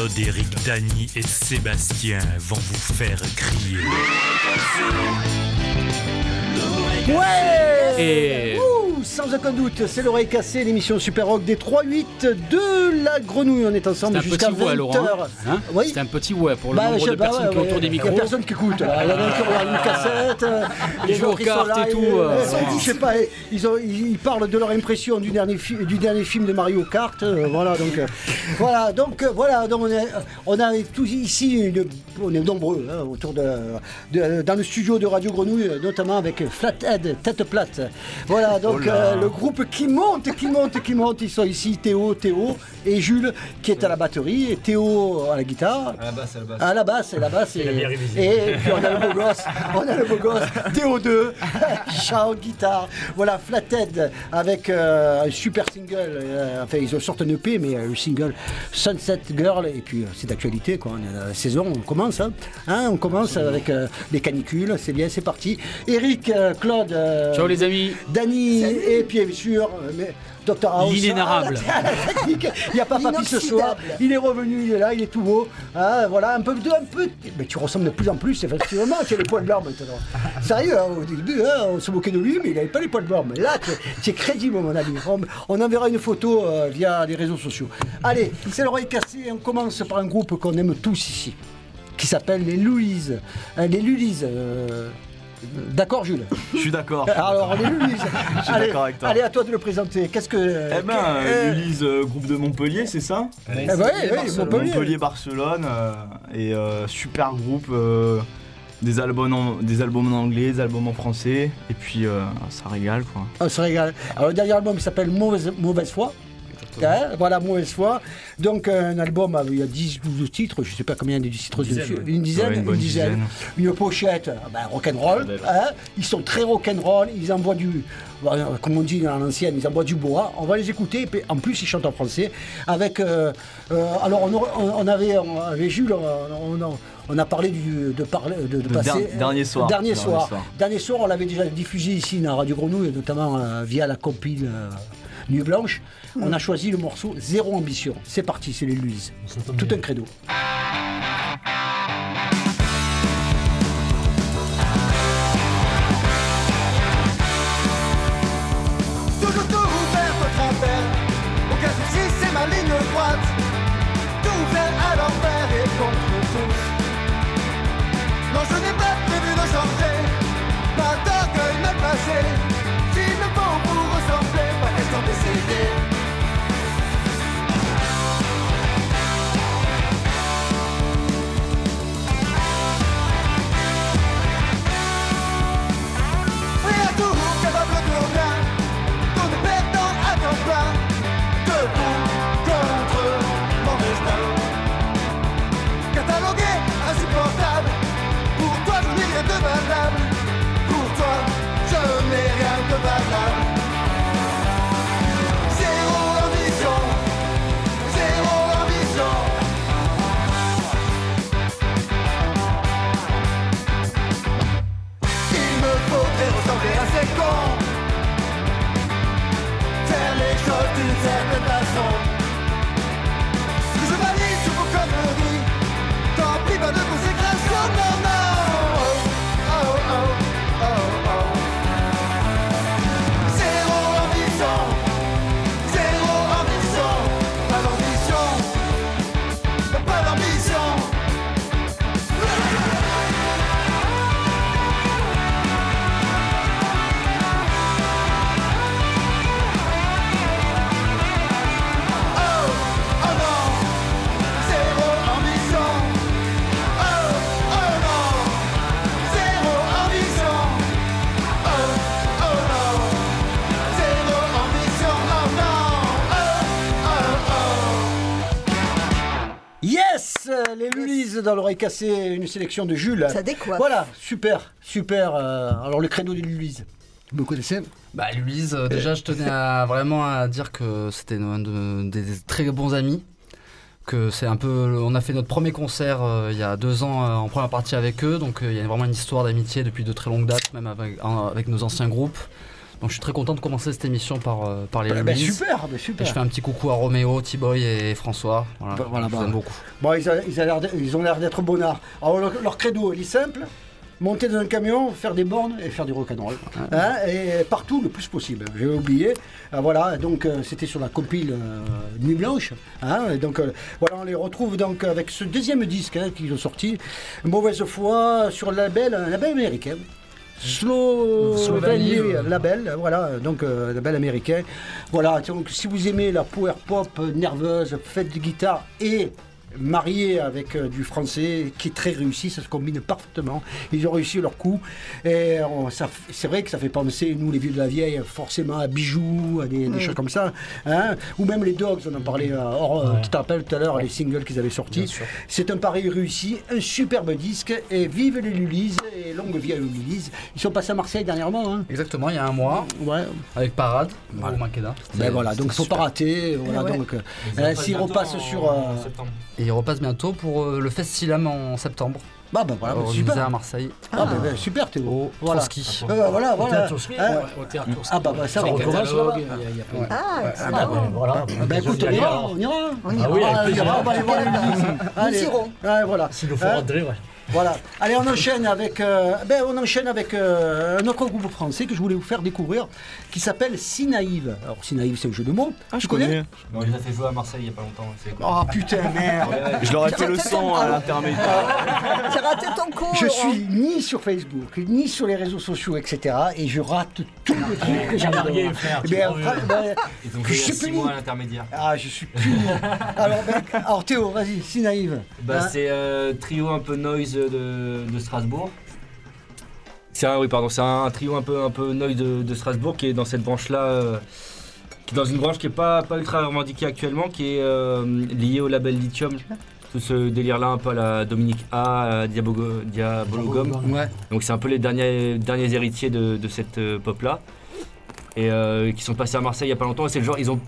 Claude, Eric, Dany et Sébastien vont vous faire crier. Ouais Et- Ouh, Sans aucun doute, c'est l'oreille cassée, l'émission Super Rock des 3-8 de la grenouille. On est ensemble jusqu'à petit ouais, 20h. Laurent. Hein? Oui. C'est un petit ouais pour le Bah, nombre je- de bah, personnes ouais, qui ouais, autour des Il y a micros. personne qui écoute. Il y en a qui regardent une cassette. Ils autres, aux ils sont là, et tout, euh, je sais pas, ils, ont- ils- ils parlent de leur impression du dernier, fi- du dernier film de Mario Kart. euh, voilà, donc, euh, voilà, donc, voilà, donc on, est, on a tous ici, une- on est nombreux hein, autour de, de- dans le studio de Radio Grenouille, notamment avec Flathead, Tête Plate. Voilà, donc euh, le groupe qui monte, qui monte, qui monte. Ils sont ici, Théo, Théo et Jules qui est à la batterie, et Théo à la guitare. À la basse, à la basse. À la basse, et la basse. Et, et puis on a le beau gosse, on a le beau gosse, Théo2, chant, guitare. Voilà, Flathead avec euh, un super single. euh, enfin, ils sortent un EP, mais euh, le single Sunset Girl. Et puis euh, c'est d'actualité, quoi. On est à la saison, on commence. Hein, Hein, on commence avec euh, les canicules, c'est bien, c'est parti. Eric, euh, Claude. euh, Ciao les amis. Dany et puis bien sûr, euh, mais Dr House. L'inénarrable. technique. Il n'y a pas Papy ce soir. Il est revenu, il est là, il est tout beau. Ah, voilà, un peu de un peu. Mais tu ressembles de plus en plus, effectivement. Tu as les poils blancs maintenant. Sérieux, hein, au début, hein, on se moquait de lui, mais il n'avait pas les poils blancs. Mais là, tu, tu es crédible, mon ami. On, on enverra une photo euh, via les réseaux sociaux. Allez, c'est l'oreille cassée. On commence par un groupe qu'on aime tous ici, qui s'appelle les Louise. Euh, les Lulises. euh, D'accord, Jules Je suis d'accord. alors, les Lulises. suis allez, d'accord avec toi. allez, à toi de le présenter. Qu'est-ce que. Eh ben, euh, Ulysse, euh, groupe de Montpellier, c'est ça Eh ben, oui, oui, Montpellier. Montpellier-Barcelone. euh, et euh, super groupe. euh, des, albums en, des albums en anglais, des albums en français. Et puis, euh, ça régale, quoi. On se régale. Alors, le dernier album il s'appelle Mauvaise, Mauvaise foi. Hein, voilà, Mauvaise foi. Donc, un album, euh, il y a 10 ou 12 titres, je ne sais pas combien il y a de titres dessus. Une dizaine, Ouais, une dizaine. Une pochette, euh, ben, rock'n'roll. Hein, ils sont très rock'n'roll, ils envoient du. Comme on dit dans l'ancienne, ils envoient du bois. On va les écouter. et puis, en plus, ils chantent en français. Avec. euh, euh, alors, on, avait. On avait Jules, on, on- on a parlé du, de, parler, de, de Le passer. der- dernier soir. Dernier Dernier soir. soir. Dernier soir, on l'avait déjà diffusé ici dans Radio Grenouille, notamment euh, via la compile euh, Nuit Blanche. On a choisi le morceau Zéro Ambition. C'est parti, c'est les Louise. Tout un credo. Toujours tout faire votre affaire Aucun souci c'est ma ligne droite Tout faire à l'envers et contre Les Lulises dans l'oreille cassée, une sélection de Jules. Ça décoiffe. Voilà, super, super. euh, alors le credo des Lulise, vous me connaissez Bah, Louise, euh, déjà, je tenais à, vraiment à dire que c'était un de- des, des très bons amis. Que c'est un peu. On a fait notre premier concert euh, il y a deux ans euh, en première partie avec eux, donc euh, il y a vraiment une histoire d'amitié depuis de très longues dates, même avec, en- avec nos anciens groupes. Donc je suis très content de commencer cette émission par, euh, par les Bah, bah. Super, bah, Et super. je fais un petit coucou à Roméo, T-Boy et François. Voilà, Bah, voilà, je vous bah. aime beaucoup. Bon, ils, a- ils a l'air de- ils ont l'air d'être bonnards. Alors leur, leur credo, il est simple. Monter dans un camion, faire des bornes et faire du rock'n'roll. Hein, et partout le plus possible. J'ai oublié. Ah, voilà, donc euh, c'était sur la compile euh, Nuit Blanche. hein, donc euh, voilà, on les retrouve donc avec ce deuxième disque hein, qu'ils ont sorti. Mauvaise foi sur le label, un label américain. Slow Slovenie, euh. label, voilà, donc euh, label américain. Voilà, donc si vous aimez la power pop euh, nerveuse, faite de guitare et mariée avec euh, du français qui est très réussi, ça se combine parfaitement. Ils ont réussi leur coup. Et on- f- c'est vrai que ça fait penser, nous les vieux de la vieille, forcément à bijoux, à des, des choses comme ça. hein. Ou même les Dogs, on en parlait, euh, euh, tu te rappelles tout à l'heure, les singles qu'ils avaient sortis. C'est un pari réussi, un superbe disque. Et vive les Lulises et longue vie à les Lulises. Ils sont passés à Marseille dernièrement. Hein. Exactement, il y a un mois, Ouais. avec Parade, au Makeda. Ben voilà, donc faut C'était pas rater. Voilà, ouais. donc, euh, S'ils repassent sur. euh, Et il repasse bientôt pour euh, le Festilam en septembre, Bah, bah voilà, bah, organisé super. à Marseille. Ah, bah, bah, super Théo. Au Voilà. Trotsky. Voilà, voilà. Tosquet, Hein ouais, au théâtre Tosquet. Ah bah, bah ça, on un commence catalogue, là-bas. il y a- il y a plein de- Ah, Ah, excellent. bah, voilà. Bah écoute, on ira, on ira. On y Ah Ah, on ira, on va aller voir les. Allez. irons. Ouais, voilà. S'il nous faut Hein rentrer, ouais. Voilà. Allez, on enchaîne avec, euh, ben, on enchaîne avec euh, un autre groupe français que je voulais vous faire découvrir, qui s'appelle Sinaïve. Alors, Sinaïve, c'est un jeu de mots. Ah, tu je connais, connais. On les a fait jouer à Marseille il y a pas longtemps. Oh putain, merde. Je leur ai fait le son à l'intermédiaire. J'ai raté ton cours. Je suis ni sur Facebook, ni sur les réseaux sociaux, etc. Et je rate tout le truc que que joué je il y a sais 6 plus. mois à l'intermédiaire. Ah, je suis plus. alors, ben, alors, Théo, vas-y, Sinaïve. Bah, Hein c'est euh, trio un peu noise de, de Strasbourg. C'est un, oui, pardon, c'est un, trio un peu, un peu noise de, de Strasbourg qui est dans cette branche-là, euh, qui est dans une branche qui est pas, pas ultra revendiquée actuellement, qui est euh, liée au label Lithium. Tout ce délire-là, un peu à la Dominique A, à Diabogo- Diabologum. Ouais. Donc c'est un peu les derniers, derniers héritiers de, de cette euh, pop-là. Et euh, qui sont passés à Marseille il y a pas longtemps. Et c'est le genre, ils ont.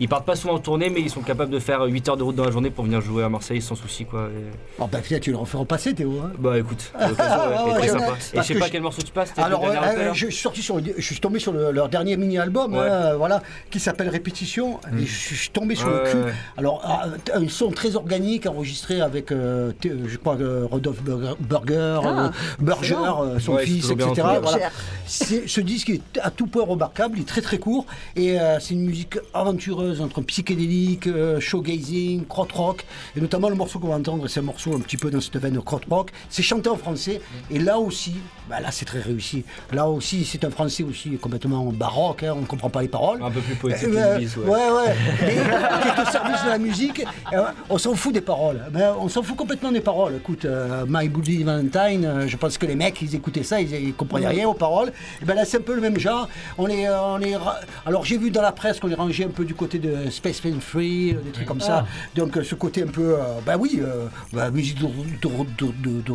Ils partent pas souvent en tournée, mais ils sont capables de faire 8 heures de route dans la journée pour venir jouer à Marseille sans souci quoi. Et- Oh, ben, tu le refais repasser, Théo. hein. Bah écoute, ouais, Ah, ouais, très je sympa. Et je sais pas je- quel morceau tu passes, Alors, euh, euh, hein je, suis sorti sur, le- je suis tombé sur le- leur dernier mini-album, Ouais. hein, voilà, qui s'appelle Répétition. Mm. Et je suis tombé sur Ouais, le cul. ouais. Alors, ah, un son très organique enregistré avec, euh, euh, je crois, euh, Rodolphe Burger, Burger, Ah, euh, Burger, euh, son fils, etc. Voilà. Ce disque est à tout point remarquable, il est très très court et euh, c'est une musique aventureuse entre psychédélique, euh, showgazing, crot rock et notamment le morceau qu'on va entendre, c'est un morceau un petit peu dans cette veine crot rock. C'est chanté en français et là aussi, bah là c'est très réussi. Là aussi c'est un français aussi complètement baroque, hein, on ne comprend pas les paroles. Un peu plus poétique Euh, ouais, ouais. ouais. Mais qui est au service de la musique. Euh, on s'en fout des paroles. Mais on s'en fout complètement des paroles. Écoute, euh, My Bloody Valentine, euh, je pense que les mecs, ils écoutaient ça, ils, ils comprenaient rien aux paroles. Et ben là, c'est un peu le même genre. On est, euh, on est. ra- Alors, j'ai vu dans la presse qu'on est rangé un peu du côté de Space Fan Free, euh, des trucs comme ça. Donc, euh, ce côté un peu. euh, bah oui, euh, bah, musique de, de, de, de, de,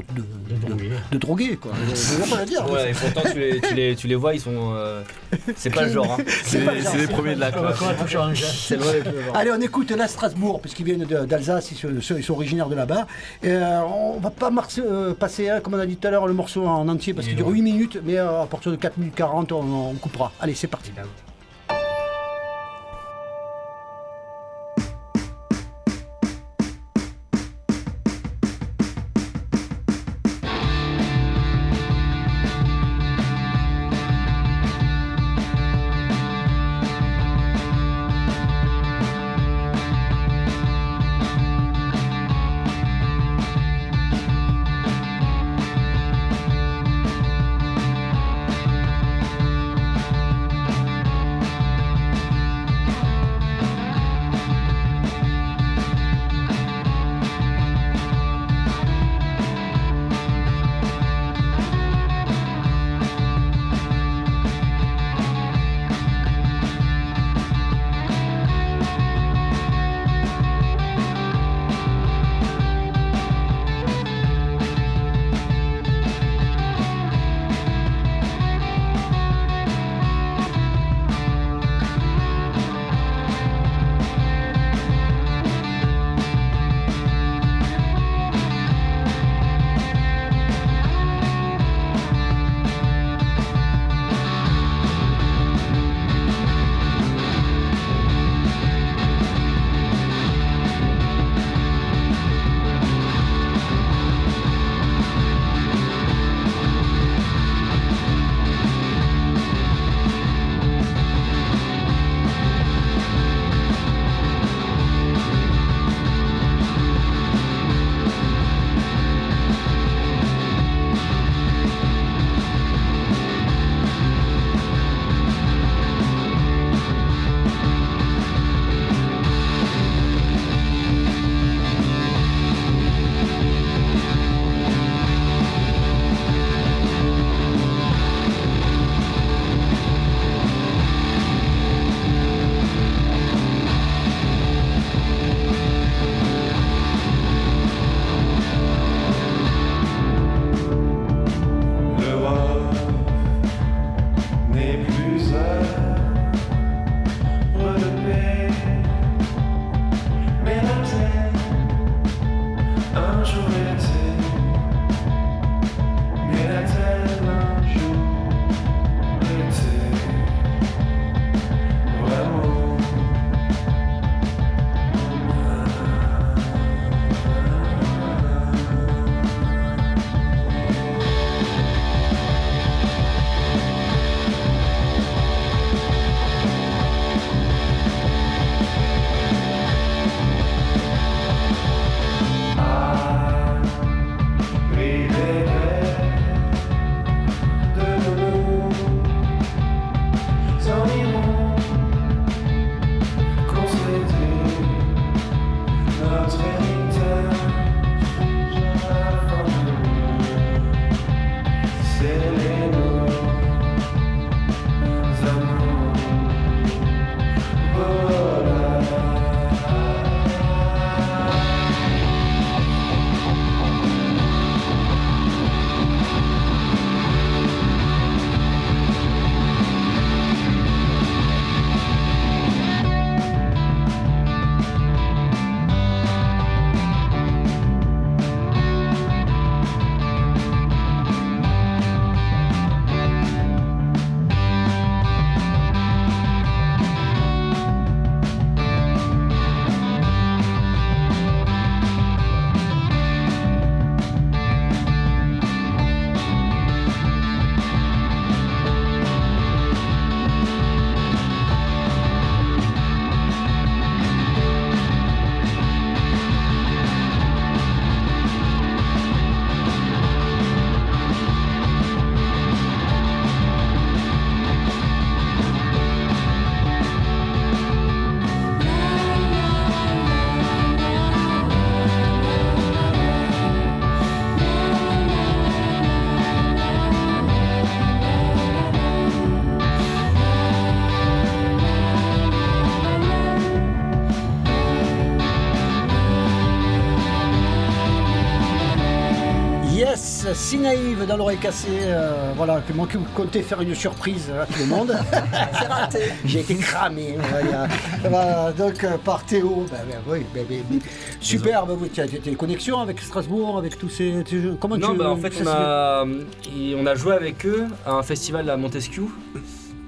de- drogué. de drogué, quoi. Dire. Ouais, et pourtant tu les, tu, les, tu les vois, ils sont. euh, c'est pas le genre. Hein. C'est les, c'est les premiers de la classe. C'est le. Allez, on écoute là Strasbourg, puisqu'ils viennent de- d'Alsace, ils, sont- ils sont originaires de là-bas. Et, euh, on va pas euh, passer, hein, comme on a dit tout à l'heure, le morceau en entier, parce qu'il dure 8 minutes, mais euh, à partir de 4 minutes 40, on, on coupera. Allez, c'est parti. Si naïve dans l'oreille cassée, euh, voilà, que moi qui comptais faire une surprise à tout le monde. C'est raté. J'ai été cramé. voilà. Voilà, donc euh, par Théo. Ben, ben, oui, ben, ben, ben, super, ben, oui, tu as des connexions avec Strasbourg, avec tous ces. ces jeux. Comment Non, tu bah en fait, ça on a, et on a joué avec eux à un festival à Montesquieu.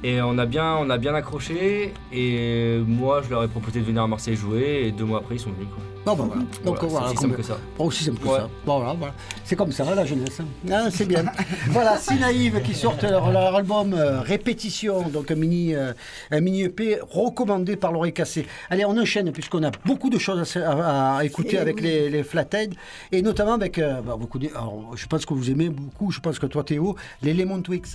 Et on a bien, on a bien accroché. Et moi, je leur ai proposé de venir à Marseille jouer. Et deux mois après, ils sont venus. Quoi. Bon, voilà. Donc Voilà, voilà, c'est aussi simple que ça. Aussi simple que Ouais. ça. Bon, voilà, voilà. C'est comme ça, la jeunesse. Ah, c'est bien. voilà, Si Naïve qui sortent leur, leur album euh, Répétition, donc un mini, euh, un mini EP recommandé par l'oreille cassée. Allez, on enchaîne puisqu'on a beaucoup de choses à, se- à- à écouter Eh avec oui. les, les Flathead et notamment avec euh, bah, beaucoup de, alors, je pense que vous aimez beaucoup, je pense que toi Théo, les Lemon Twigs.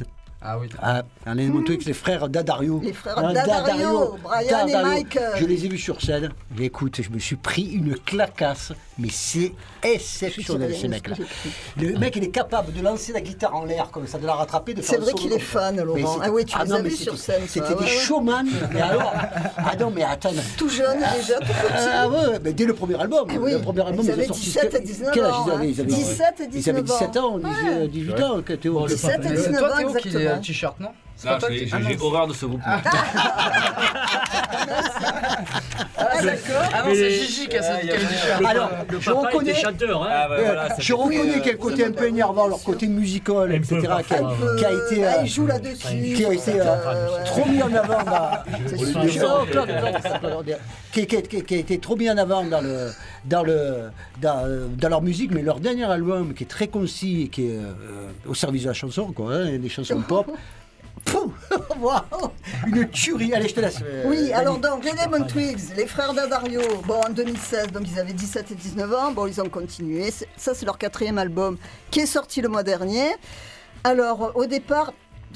Ah oui. Ah, les Lemon Twigs, les frères Dadario. Les frères Hein, Daddario, Brian et Daddario. Michael. Je les ai vus sur scène. Écoute, je me suis pris une clacasse, mais c'est exceptionnel ces mecs-là. Le mec, il est capable de lancer la guitare en l'air comme ça, de la rattraper, de C'est faire un vrai qu'il est fan, Laurent. Ah oui, tu les non, as mais vus sur scène, C'était toi. des Ouais, ouais. showman. Mais alors Ah non, mais attends. Tout jeune déjà, tout petit. Ah ouais, mais dès le premier album. Ah oui, le premier album, ils ont avaient sorti- 17 et 19 Quel âge ans, ils avaient, hein. ils avaient 17 et Ils avaient 19 ans. 17 ans, 18, 18 ans, que Théo. 17 et Mais 19 C'est toi ans, qui a le t-shirt, non? J'ai Ah, non, horreur de ce groupe. Ah d'accord. Ah non, c'est Gigi qui a ce- qui a le. Alors, je reconnais. chanteur, hein. Ah bah voilà, je fait- reconnais quel côté un peu énervant, leur côté musical, etc., qui a, été, Ah, euh, il joue là-dessus. qui a été euh, trop mis en avant qui, a été trop mis en avant dans le dans le dans, euh, dans leur musique, mais leur dernier album qui est très concis et qui est euh, au service de la chanson, quoi, hein, des chansons pop. Une tuerie. Allez, je te laisse. euh, Oui, alors donc les Lemon Twigs, les frères Daddario, bon en 2016, donc ils avaient 17 et 19 ans, bon ils ont continué, ça c'est leur quatrième album qui est sorti le mois dernier. Alors au départ,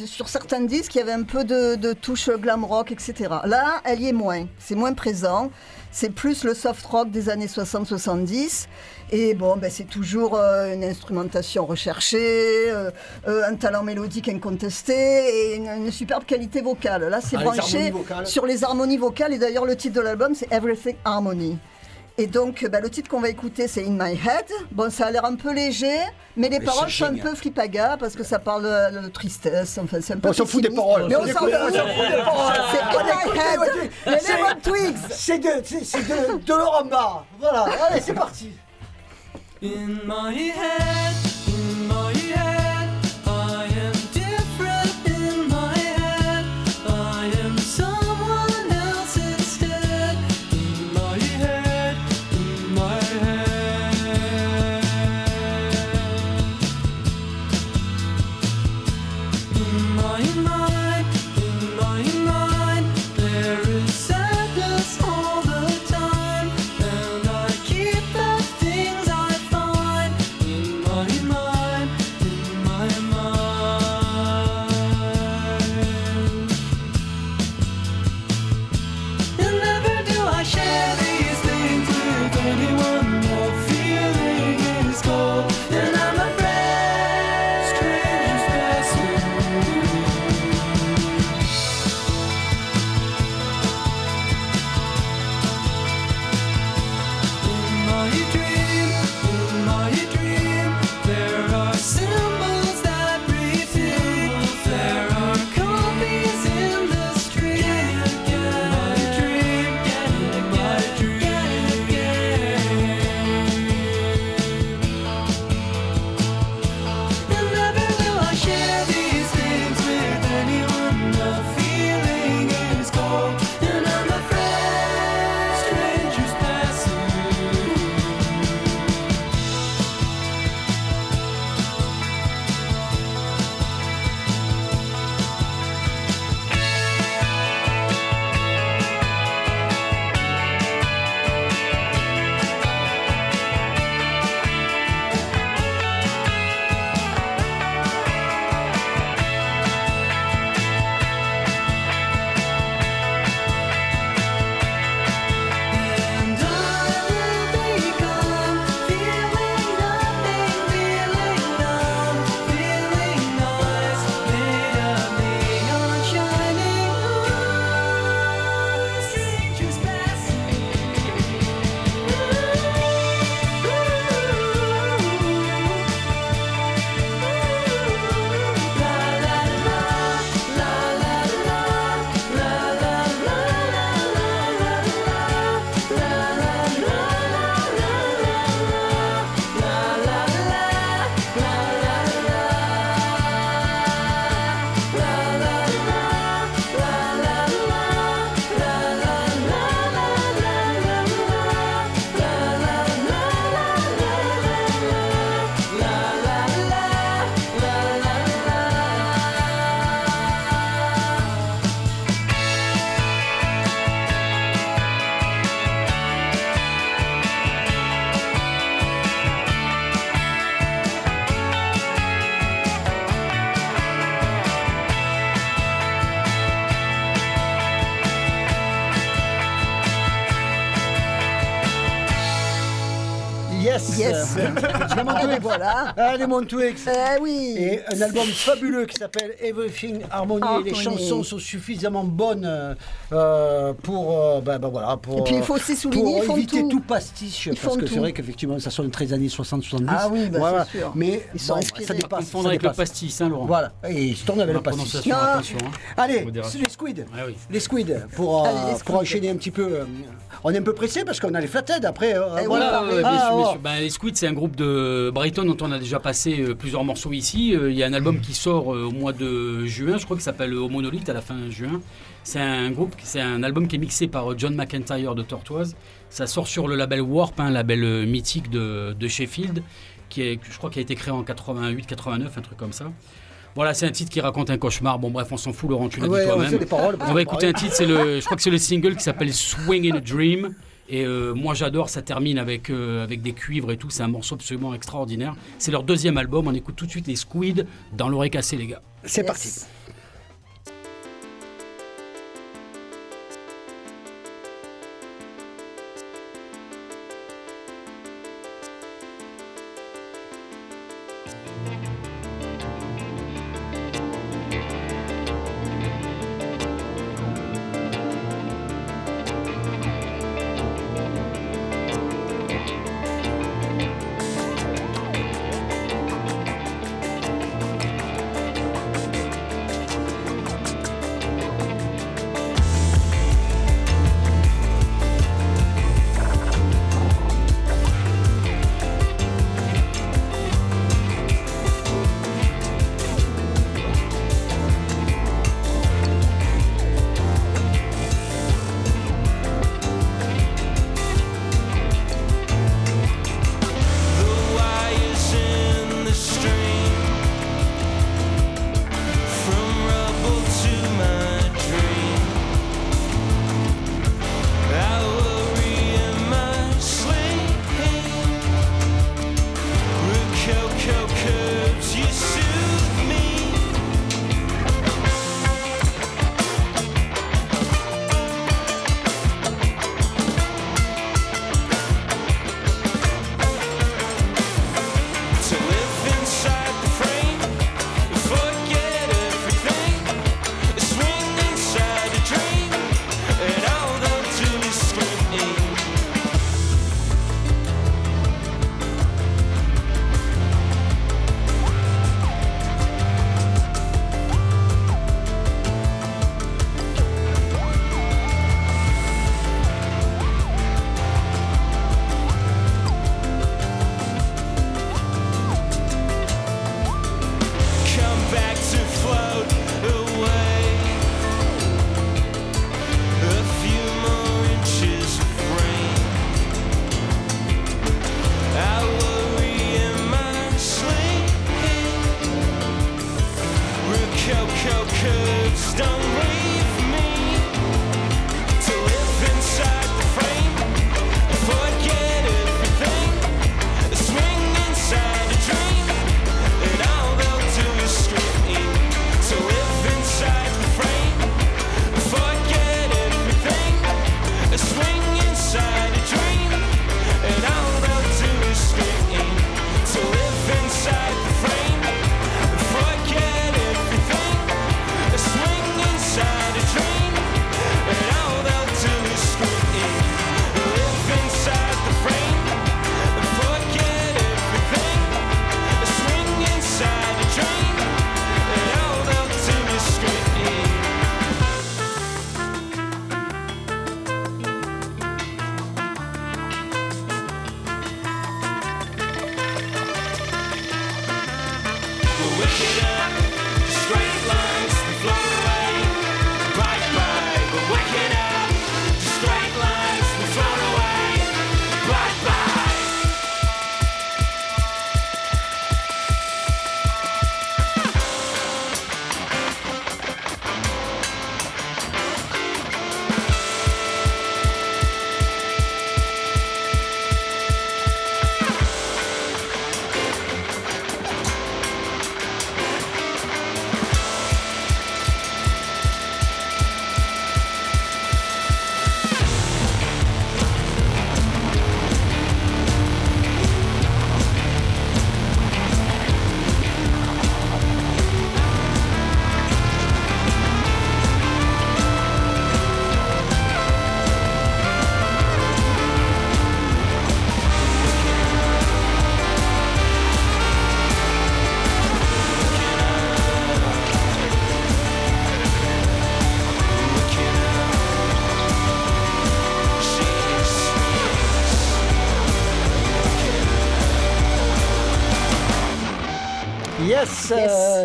sur certains disques, il y avait un peu de, de touche glam rock, etc. Là, elle y est moins, c'est moins présent, c'est plus le soft rock des années 60-70. Et bon, ben, c'est toujours euh, une instrumentation recherchée, euh, euh, un talent mélodique incontesté et une, une superbe qualité vocale. Là, c'est Ah, branché sur les harmonies vocales. Et d'ailleurs, le titre de l'album, c'est Everything Harmony. Et donc, ben, le titre qu'on va écouter, c'est In My Head. Bon, ça a l'air un peu léger, mais les Mais paroles sont un peu flipaga parce que ça parle de, de tristesse. Enfin, c'est un peu On s'en fout des paroles. Mais On s'en fout- des paroles. C'est In My Head. Les Lemon Twigs. C'est de, c'est, de, de Laurent Barre. Voilà, allez, c'est parti. In my head, Yes. Diamond Ah, ben voilà. Allez, mon Twix Eh oui. Et un album fabuleux qui s'appelle Everything Harmony. Et les Harmony. chansons sont suffisamment bonnes euh, euh, pour, euh, ben, ben voilà, pour, Et puis, il faut aussi souligner, pour ils font éviter tout. tout, pastiche. Ils parce que c'est vrai qu'effectivement, ça sonne très années 60-70. Ah oui, voilà. c'est sûr. Mais Ils sont bon, inspirés. ça dépasse. Confondre ça avec le pastis, hein, Laurent. Voilà, et il se tourne avec le pastis. attention. hein. Allez, les squids. Ah oui. Les squids, pour, euh, Allez, les pour squids. enchaîner un petit peu. euh, on est un peu pressé parce qu'on a les flatheads après. euh, oui, voilà. Ah. Ben, les Squids, c'est un groupe de Brighton dont on a déjà passé euh, plusieurs morceaux ici. Euh, Il y a un album qui sort euh, au mois de juin, je crois qu'il s'appelle euh, Au Monolith à la fin juin. C'est un groupe, c'est un album qui est mixé par euh, John McIntyre de Tortoise. Ça sort sur le label Warp, un label euh, mythique de, de Sheffield, qui est, je crois, qui a été créé en 88-89, un truc comme ça. Voilà, c'est un titre qui raconte un cauchemar. Bon, bref, on s'en fout, Laurent, tu l'as Ouais, dit on toi-même. paroles. On va écouter un titre, c'est le, je crois que c'est le single qui s'appelle Swing in a Dream. Et euh, moi j'adore, ça termine avec, euh, avec des cuivres et tout, c'est un morceau absolument extraordinaire. C'est leur deuxième album, on écoute tout de suite les Squid dans l'oreille cassée les gars. C'est Yes. parti.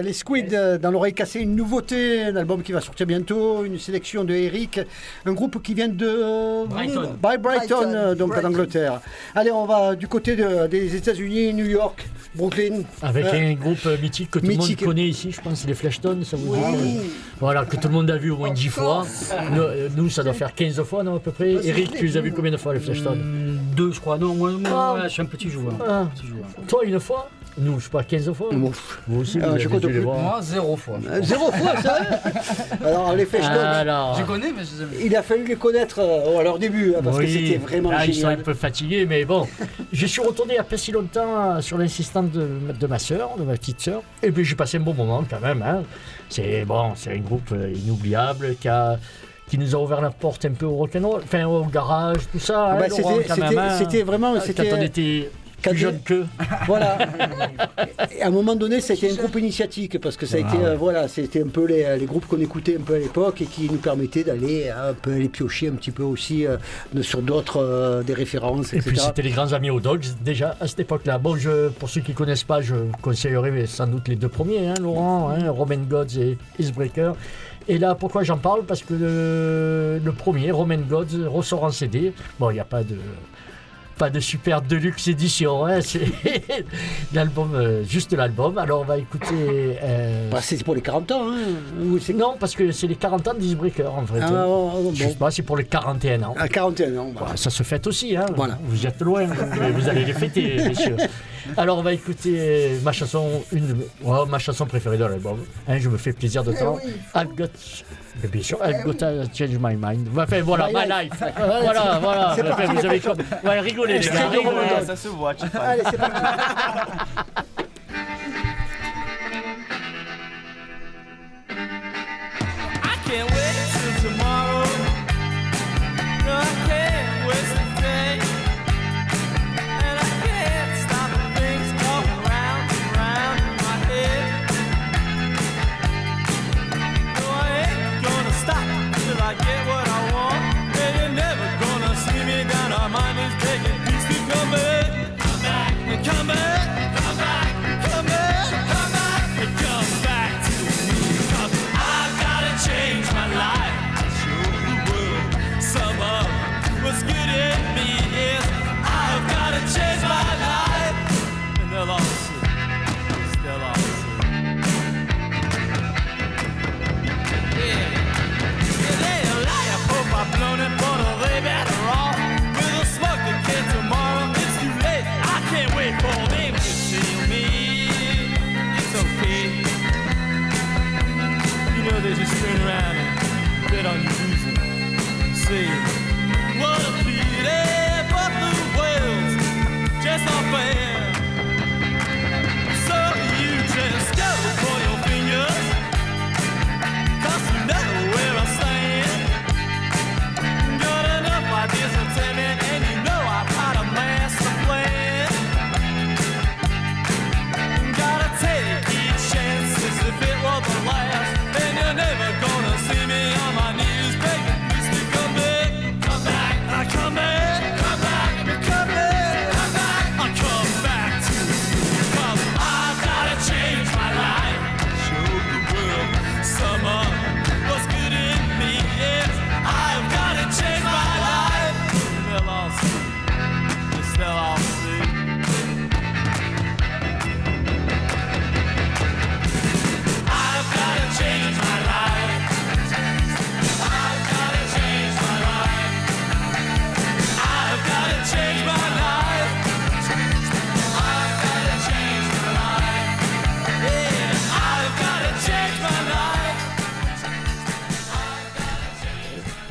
Les Squids euh, dans l'oreille cassée, une nouveauté, un album qui va sortir bientôt, une sélection de Eric, un groupe qui vient de euh, Brighton. By Brighton, Brighton, euh, donc Brighton. d'Angleterre. Allez, on va du côté de- des États-Unis, New York, Brooklyn. Avec Euh, un groupe mythique que tout le monde connaît ici, je pense, les Flashtones, ça vous dit Oui. Voilà, que tout le monde a vu au moins 10 fois. Nous, nous, ça doit faire 15 fois, non, à peu près. Eric, tu les as vus combien de fois, les Flashtones Deux, je crois. Non, moi, Ah. je suis un petit joueur. Ah. Petit joueur. Toi, une fois Nous, je sais pas, 15 fois Bon, Vous aussi, Euh, vous je avez compte dû les plus. voir. Moi, zéro fois. euh, zéro fois, ça Alors, les Flashtones, Alors, Je connais, mais je il a fallu les connaître euh, à leur début, hein, parce que oui, c'était vraiment là, ils sont un génial. peu fatigués, mais bon. je suis retourné il n'y a pas si longtemps euh, sur l'insistance de, de ma soeur, de ma petite soeur. Et puis j'ai passé un bon moment quand même. hein. C'est bon, c'est un groupe euh, inoubliable qui a qui nous a ouvert la porte un peu au rock'n'roll, enfin au garage, tout ça. hein, Bah, Laurent, c'était- quand même, c'était hein. c'était vraiment... Quand c'était- on était plus jeune qu'eux. Voilà. Et à un moment donné, c'était un groupe initiatique parce que ça a été, euh, voilà, c'était un peu les, les groupes qu'on écoutait un peu à l'époque et qui nous permettaient d'aller euh, un peu aller piocher un petit peu aussi euh, sur d'autres euh, des références, Et puis c'était les grands amis aux Dogs déjà à cette époque-là. Bon, je, pour ceux qui ne connaissent pas, je conseillerais sans doute les deux premiers, hein, Laurent, hein, Roman Gods et Icebreaker. Et là, pourquoi j'en parle? Parce que le, le premier, Roman Gods, ressort en CD. Bon, il n'y a pas de pas de super deluxe édition, hein, c'est l'album, euh, juste l'album. Alors on va écouter. euh, Bah, c'est pour les 40 ans. Hein. Ou non, parce que c'est les 40 ans d'Icebreaker en fait. Ah, hein. oh, oh, Je bon. sais pas, c'est pour les 41 ans. À 41 ans. bah. Bah, ça se fête aussi, hein. Voilà. Vous êtes loin, vous allez les fêter, messieurs. Alors, on va écouter ma chanson, une de- ouais, ma chanson préférée de l'album. Hein, je me fais plaisir de Eh temps. oui. I've got, mais bien sûr, I've got to change my mind. Enfin, voilà, My life. Voilà, voilà. Parti, vous avez comme- Ouais, rigolez, les gars, rigolez. Ça se voit. Allez, c'est parti. I can't wait till tomorrow. No, I can't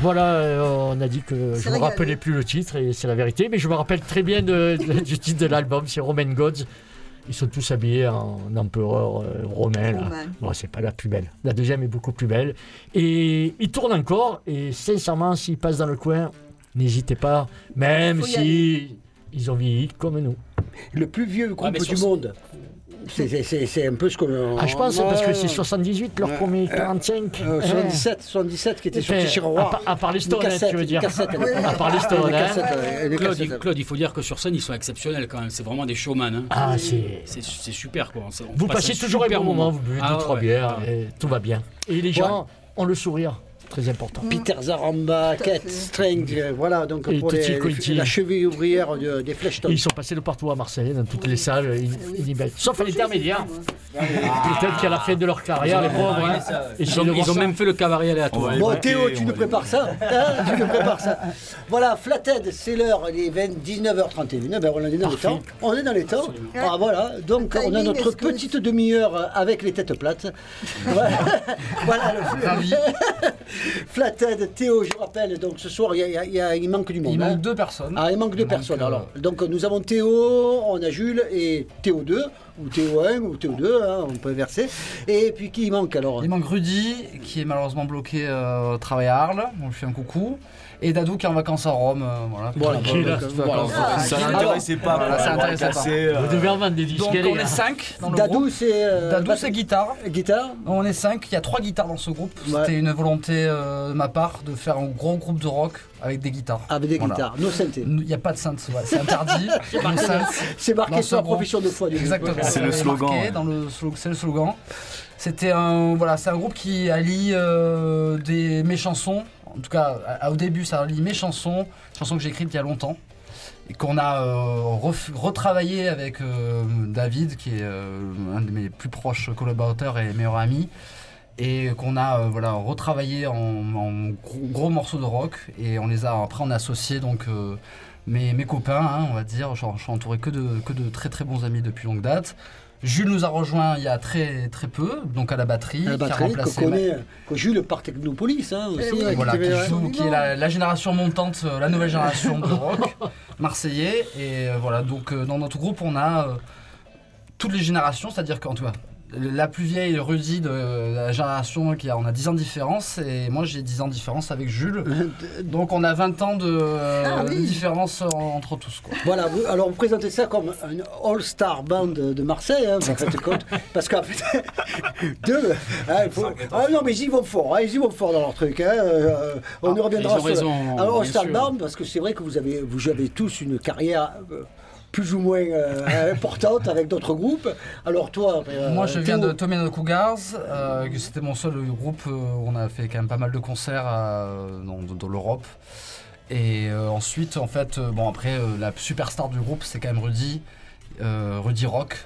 Voilà, euh, on a dit que je C'est me rappelais plus le titre et c'est la vérité, mais je me rappelle très bien de- de- du titre de l'album, c'est Roman Gods. Ils sont tous habillés en empereur euh, romain. là. Bon, c'est pas la plus belle. La deuxième est beaucoup plus belle. Et ils tournent encore. Et sincèrement, s'ils passent dans le coin, n'hésitez pas. Même si ils ont vieilli comme nous. Le plus vieux groupe du monde. C'est- c'est- C'est c'est un peu ce qu'on. Ah, je pense, parce que c'est Ouais. 78, leur Ouais. premier 45. Euh, 77, 77 qui était sorti Enfin, chez Roi. part- à part les Stones, hein, tu veux une dire. À part les Stones, hein. une Claude, il, ouais. Claude, il faut dire que sur scène, ils sont exceptionnels quand même. C'est vraiment des showman. hein. Ah, c'est. C'est c'est super quoi. Vous passe passez un toujours un super bon moment, vous buvez Ah, deux, ouais, trois bières, et tout va bien. Et les gens ont le sourire, très important. Peter Zaramba, fait. Strange, euh, voilà, donc Et pour les- la cheville ouvrière de- des Et Fleshtones. ils sont passés de partout à Marseille, dans toutes les salles, ils, ils y mettent. Sauf à l'intermédiaire. Peut-être qu'à la fin de leur carrière, les pauvres. hein, Ils ont, ils même fait le cabaret aléatoire. Bon, Théo, tu nous prépares ça hein Tu nous prépares ça. Voilà, Flathead, c'est l'heure, il est 20 19h31. Ben, on est dans les temps. On est dans les temps. Ah, voilà, donc on a notre petite demi-heure avec les têtes plates. voilà, voilà le Flathead, Théo, je rappelle, donc ce soir, il, y a- il y a- il il manque du monde. Il hein. manque deux personnes. Ah, il manque deux personnes. euh, Alors, donc nous avons Théo, on a Jules et Théo 2, ou Théo 1, ou Théo 2, hein, on peut verser. Et puis qui manque alors? Il manque Rudy, qui est malheureusement bloqué euh, au travail à Arles. On lui fait un coucou. Et Dadou qui est en vacances à Rome. euh, voilà. Voilà. Ah, Ça Alors, l'intéressait pas. voilà, ça pour l'intéressait pas. euh, Vous devez en vendre des disques. Donc on est 5 dans le Dadou, c'est. euh, Dadou c'est guitare. Guitare On est 5, il y a 3 guitares dans ce groupe. C'était une volonté de ma part de faire un gros groupe de rock avec des guitares. avec des Voilà. guitares, nos synthés. Il n'y a pas de synth, ouais, c'est interdit. C'est marqué Dans sur la profession de foi. Exactement. C'est le slogan, ouais. Dans le, c'est le slogan. C'était un, voilà, c'est un groupe qui allie euh, des, mes chansons. En tout cas, au début, ça allie mes chansons, chansons que j'ai écrites il y a longtemps. Et qu'on a euh, retravaillé avec euh, David, qui est euh, un de mes plus proches collaborateurs et meilleurs amis. Et qu'on a euh, voilà, retravaillé en, gros, morceaux de rock. Et on les a, après, on a associé donc, mes, mes copains, hein, on va dire. Je, je suis entouré que de, que de très très bons amis depuis longue date. Jules nous a rejoint il y a très très peu, donc à la batterie, La qui a batterie que connaît, que Jules par Technopolis hein, aussi. oui. hein, qui voilà, qui, joue, qui est la, la génération montante, euh, la nouvelle génération de rock marseillais. Et euh, voilà, donc euh, dans notre groupe, on a euh, toutes les générations, c'est-à-dire qu'en tout cas, la plus vieille, Rudy, de la génération, qui a, on a 10 ans de différence, et moi j'ai 10 ans de différence avec Jules. Donc on a 20 ans de, euh, Ah oui. de différence en- entre tous. Quoi. Voilà, vous- alors vous présentez ça comme un all-star band de, de Marseille, hein, vous en faites compte, parce qu'en fait, deux, hein, il faut- ah non mais ils y vont fort, hein, ils y vont fort dans leur truc, hein, euh, on y reviendra ils ont sur raison, alors all-star sûr. band, parce que c'est vrai que vous avez, vous avez tous une carrière euh, plus ou moins euh, importante avec d'autres groupes, alors toi... euh, Moi, je viens de Tommy and the Cougars. euh, que C'était mon seul groupe où on a fait quand même pas mal de concerts dans, dans l'Europe. Et euh, ensuite, en fait, euh, bon, après, euh, la superstar du groupe, c'est quand même Rudy, euh, Rudy Rock,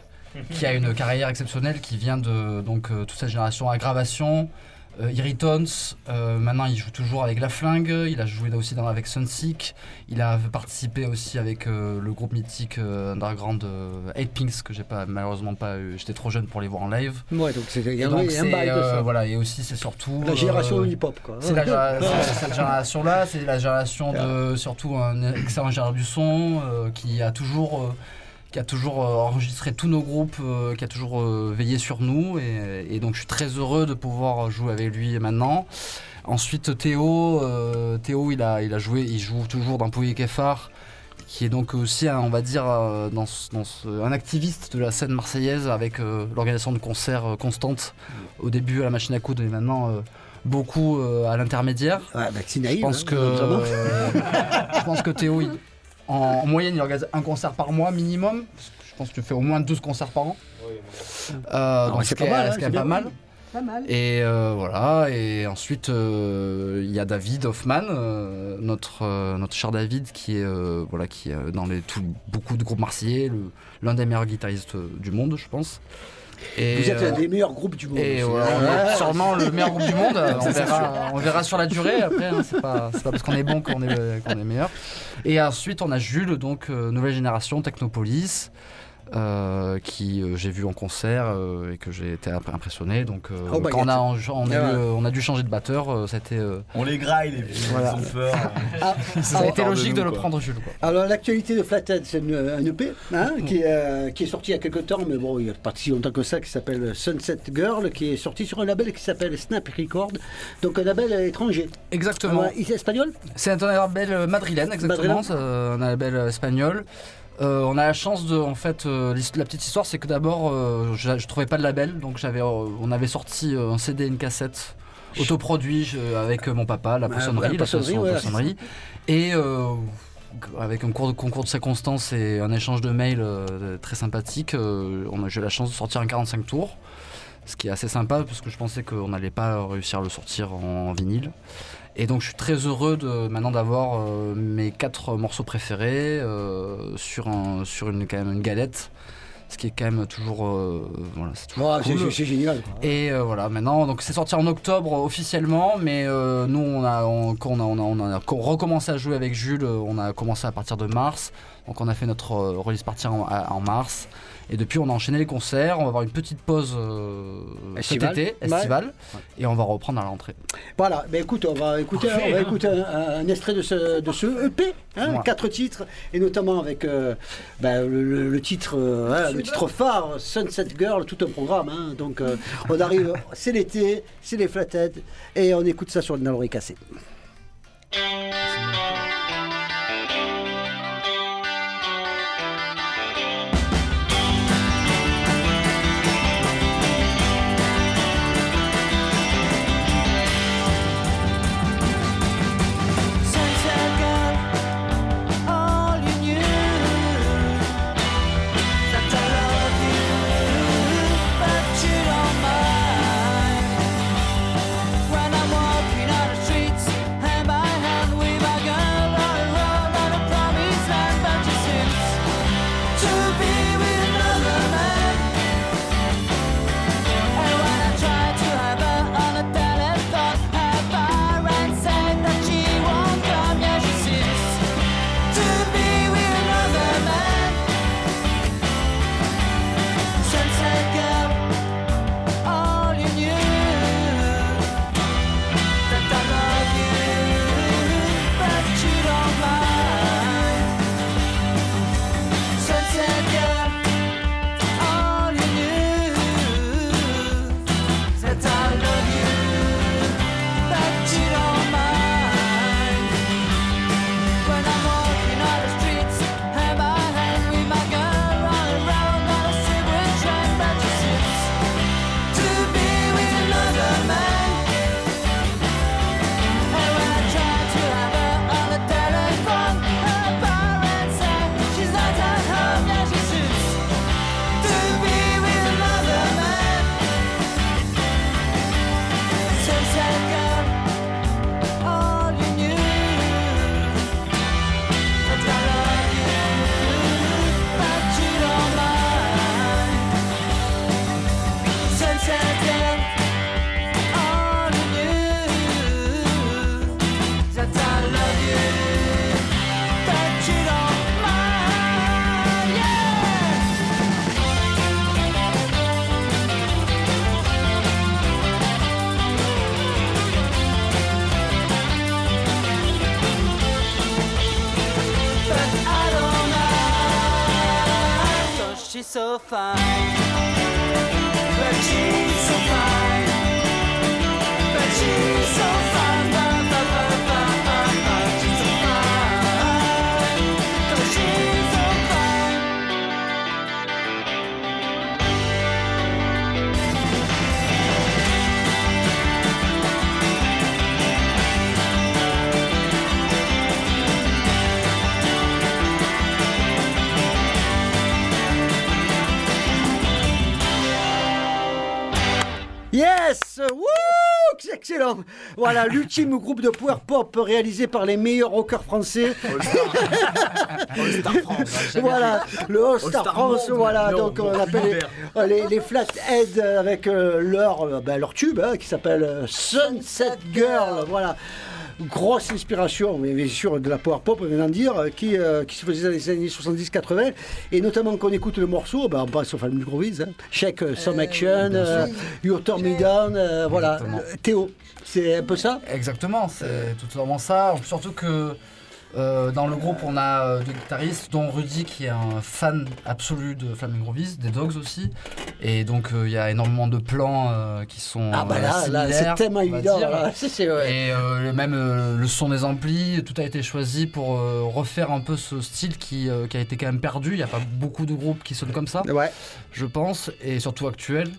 qui a une carrière exceptionnelle, qui vient de donc, euh, toute cette génération Aggravation, euh, Irritons. euh, maintenant, il joue toujours avec La Flingue. Il a joué aussi dans, avec Sunseek. Il a participé aussi avec euh, le groupe mythique euh, underground euh, Eight Pinks, que j'ai pas malheureusement pas eu. J'étais trop jeune pour les voir en live. Ouais, donc c'est un, donc un bail de ça. voilà et aussi c'est surtout La génération hip-hop, quoi. c'est génération- c'est cette génération là c'est la génération de surtout un excellent ingénieur du son qui a toujours qui a toujours euh, enregistré tous nos groupes, euh, qui a toujours euh, veillé sur nous. Et, et donc je suis très heureux de pouvoir jouer avec lui maintenant. Ensuite Théo, euh, Théo il a, il a joué, il joue toujours dans Pouilly Kefar, qui est donc aussi, un, on va dire, dans, ce- dans ce- un activiste de la scène marseillaise avec euh, l'organisation de concerts constantes. Au début à la machine à coudre et maintenant euh, beaucoup euh, à l'intermédiaire. Ouais, bah. Je pense hein, que je pense que Théo, il- en, en moyenne, il organise un concert par mois minimum. Parce que Je pense que tu fais au moins 12 concerts par an. Euh, donc c'est pas mal, hein, pas mal. Pas mal. Et euh, voilà, et ensuite euh, il y a David Hoffman, euh, notre, euh, notre cher David, qui est, euh, voilà, qui est dans les, tout- beaucoup de groupes marseillais, l'un des meilleurs guitaristes du monde, je pense. Et, Vous êtes euh, un des meilleurs groupes du monde. et aussi, hein. on est sûrement le meilleur groupe du monde. On verra, on verra sur la durée après. hein, c'est pas, c'est pas parce qu'on est bon qu'on est, qu'on est meilleur. Et ensuite, on a Jules, donc euh, nouvelle génération, Technopolis. Euh, qui euh, j'ai vu en concert euh, et que j'ai été imp- impressionné donc euh, Oh, bah, quand on a, y a- on, on a Ah ouais. eu, on a dû changer de batteur euh, euh, On les graille, les vieux, Voilà. ils ont peur. Ah, ça a alors- été de logique nous, de le prendre Jules quoi. Alors l'actualité de Flathead, c'est une- un EP hein, qui, est, euh, qui est sorti il y a quelques temps, mais bon, il n'y a pas si longtemps que ça, qui s'appelle Sunset Girl, qui est sorti sur un label qui s'appelle Snap Record, donc un label étranger. exactement Ouais, il est espagnol? C'est un label madrilène, exactement. Madrilène. c'est un label espagnol. Euh, on a la chance de, en fait, euh, la petite histoire, c'est que d'abord, euh, je, je trouvais pas de label, donc j'avais, on avait sorti un CD, et une cassette autoproduit je- avec mon papa, la Ah, poissonnerie, la poissonnerie, ouais, poissonnerie, et avec un cours de concours de circonstances et un échange de mails très sympathique, on a j'ai eu la chance de sortir un 45 tours, ce qui est assez sympa parce que je pensais qu'on n'allait pas réussir à le sortir en vinyle. Et donc je suis très heureux de, maintenant d'avoir euh, mes quatre morceaux préférés euh, sur, un, sur une, quand même une galette, ce qui est quand même toujours, euh, voilà, c'est cool. génial. Et euh, voilà, maintenant, donc c'est sorti en octobre euh, officiellement, mais euh, nous, on a, on- quand on a, on a, on a co- recommencé à jouer avec Jules, euh, on a commencé à partir de mars. Donc on a fait notre euh, release party en, en mars. Et depuis, on a enchaîné les concerts. On va avoir une petite pause euh, Estivale. cet été, Ouais. estivale, et on va reprendre à la rentrée. Voilà, ben écoute, on va écouter, Parfait, on va hein. écouter un, un extrait de ce, de ce EP, hein, Ouais. quatre titres, et notamment avec euh, ben, le, le- le titre, euh, hein, le titre phare, Sunset Girl, tout un programme. hein. donc euh, on arrive, c'est l'été, c'est les flatheads, et on écoute ça sur le Nalory cassé. Excellent Voilà, l'ultime groupe de power pop réalisé par les meilleurs rockers français. France. voilà, le All Star France, Monde, voilà, non, donc on appelle les, les, les Flatheads avec euh, leur, euh, ben, leur tube hein, qui s'appelle euh, Sunset Girl, voilà. Grosse inspiration, mais bien sûr, de la power pop, on vient d'en dire, euh, qui, euh, qui se faisait dans les années 70-80, et notamment quand on écoute le morceau, ben, on passe au film du hein. Check Some Action, euh, You Turn Me Down, voilà, Théo, c'est un peu ça? Exactement, c'est totalement ça. Surtout que Euh, dans le groupe, on a euh, deux guitaristes, dont Rudy qui est un fan absolu de Flaming Groovies, des Dogs aussi. Et donc euh, il y a énormément de plans euh, qui sont Ah bah là, là c'est tellement évident. là. Et même le son des amplis, tout a été choisi pour refaire un peu ce style qui, qui a été quand même perdu. Il n'y a pas beaucoup de groupes qui sonnent comme ça, Ouais. je pense, et surtout actuel.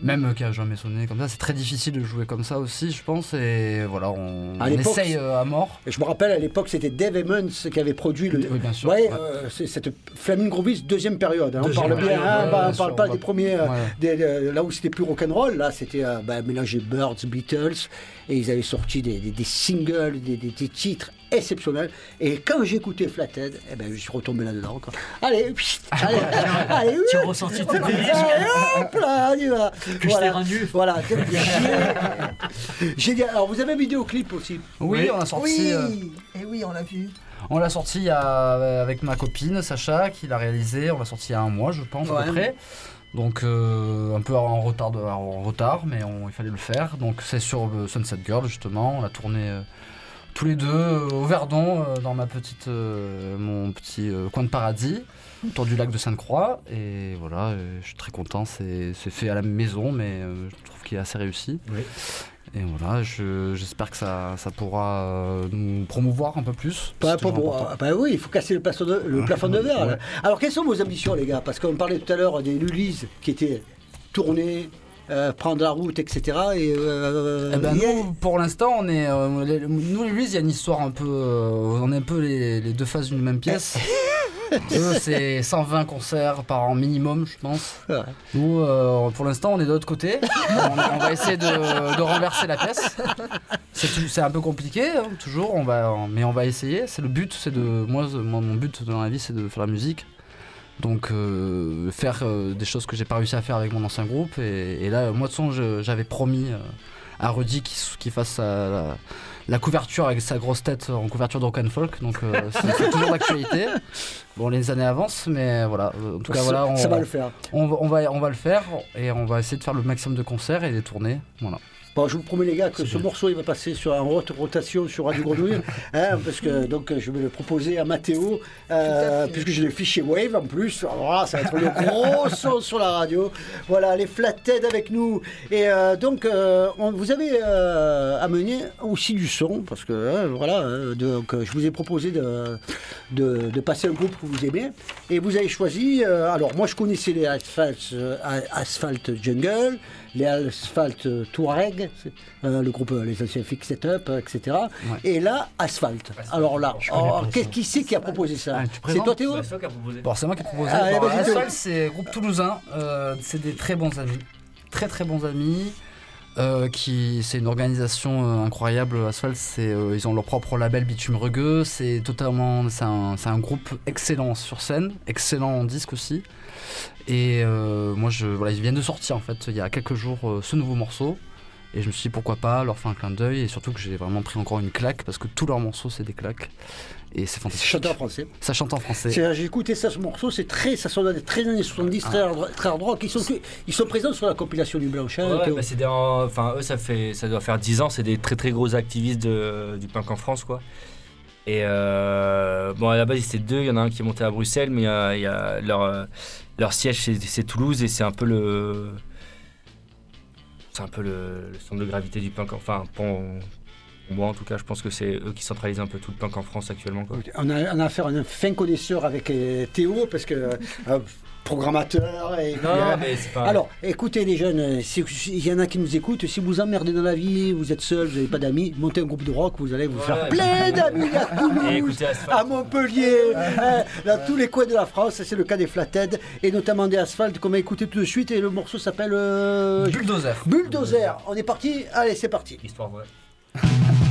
Même qui a jamais sonné comme ça, c'est très difficile de jouer comme ça aussi, je pense. Et voilà, on, À on l'époque, essaye euh, à mort. Je me rappelle à l'époque, c'était Dave Emmons qui avait produit le. Oui, bien sûr. Ouais, Ouais. euh, c'est cette Flaming Groovies deuxième période. hein. Deuxième on parle bien, hein, ouais, bah, on parle sûr, pas des premiers. euh, des- là où c'était plus rock'n'roll, là c'était euh, bah, mélanger Birds, Beatles, et ils avaient sorti des, des- des singles, des titres exceptionnels. Et quand écouté Flathead, eh ben, je suis retombé là-dedans. Allez, pfft, allez, allez, Tu as ressenti risque. hop là, on y va. Puis je t'ai rendu. Voilà. Génial. Alors vous avez un vidéoclip aussi. Oui, on a sorti. Oui, euh, et oui, on l'a vu. On l'a sorti a- euh, avec ma copine Sacha qui l'a réalisé. On l'a sorti il y a un mois, je pense, à peu près. Donc euh, un peu en retard, de- en retard mais on- il fallait le faire. Donc c'est sur euh, Sunset Girl justement. On l'a tourné euh, tous les deux euh, au Verdon euh, dans ma petite, euh, mon petit coin de paradis autour du lac de Sainte-Croix. Et voilà, je suis très content. C'est fait à la maison, mais je trouve qu'il est assez réussi. Oui. Et voilà, je- j'espère que ça, ça pourra euh, nous promouvoir un peu plus. Pas, C'est pas toujours bon, important. ah, bah oui, il faut casser le plafond de, le plafond de verre. Alors, quelles sont vos ambitions, les gars? Parce qu'on parlait tout à l'heure des Lulises qui étaient tournées, euh, prendre la route, etc. Et, euh, Eh ben, nous, pour l'instant, on est. euh, les- nous, les Luiz, il y a une histoire un peu. on est un peu les, les deux faces d'une même pièce. Eux, c'est 120 concerts par an minimum, je pense. Ouais. Nous, euh, pour l'instant, on est de l'autre côté. on, on va essayer de, de renverser la pièce. C'est un peu compliqué, hein, toujours. On va, mais on va essayer. C'est le but. C'est de. Moi, moi, mon but dans la vie, c'est de faire la musique. Donc euh, faire euh, des choses que j'ai pas réussi à faire avec mon ancien groupe. Et, et là moi de toute façon je- j'avais promis euh, à Rudy qu'il fasse sa- la, la couverture avec sa grosse tête en couverture de rock and folk. Donc euh, c'est toujours d'actualité. Bon les années avancent mais voilà. En tout cas ça, voilà on, ça va le faire. on va, on va on va le faire et on va essayer de faire le maximum de concerts et des tournées. Voilà Bon, je vous promets, les gars, que ce morceau, il va passer sur, en haute rotation sur Radio Grenouille. hein, parce que donc, je vais le proposer à Mathéo, euh, puisque j'ai le fichier Wave en plus. Ça va être le gros son sur la radio. Voilà, les Flathead avec nous. Et euh, donc, euh, on- vous avez amené aussi du son, parce que hein, voilà, donc, je vous ai proposé de, de, de passer un groupe que vous aimez. Et vous avez choisi, alors moi je connaissais les Asphalt, Asphalt Jungle, les Asphalt Touareg, euh, le groupe euh, Les Anciens Fix Setup, euh, etc. Ouais. Et là, Asphalt. Alors là, oh, qu'est- qui c'est qui a proposé ça Ah, C'est toi Théo c'est. Bon, moi qui ai proposé. Ah, Bon, Asphalt, c'est groupe toulousain. euh, c'est des très bons amis. Très très bons amis. euh, qui, c'est une organisation euh, incroyable. Asphalt, c'est, euh, ils ont leur propre label Bitume Rugueux. C'est totalement, c'est un, c'est un groupe excellent sur scène, excellent en disque aussi. Et euh, moi, je, voilà, ils viennent de sortir en fait il y a quelques jours euh, ce nouveau morceau. Et je me suis dit pourquoi pas leur faire un clin d'œil et surtout que j'ai vraiment pris encore une claque parce que tous leurs morceaux c'est des claques et c'est fantastique. chanteur français. Ça chante en français. J'ai écouté ça, ce morceau, c'est très, ça sonne très années 70, très, hard, très hard rock. Ils sont, ils sont présents sur la compilation du Blanc. hein, Ouais, bah, c'est des, enfin eux ça fait, ça doit faire 10 ans, c'est des très très gros activistes de- du punk en France quoi. Et euh, bon à la base ils étaient deux, il y en a un qui est monté à Bruxelles, mais il y a, il y a leur, euh, leur siège c'est Toulouse et c'est un peu le, c'est un peu le, centre de gravité du punk. Enfin pour moi en tout cas, je pense que c'est eux qui centralisent un peu tout le punk en France actuellement quoi. On a, on a affaire à un fin connaisseur avec euh, Théo, parce que euh, programmateur. Et, Non, euh, mais pas. Alors, écoutez les jeunes, euh, il y en a qui nous écoutent, si vous emmerdez dans la vie, vous êtes seul, vous n'avez pas d'amis, montez un groupe de rock, vous allez vous faire plein d'amis à Toulouse, à Montpellier, hein, dans tous les coins de la France, c'est le cas des Flathead, et notamment des Asphalt qu'on va écouter tout de suite, et le morceau s'appelle euh, Bulldozer. Bulldozer. On est parti Allez, c'est parti. Histoire vraie.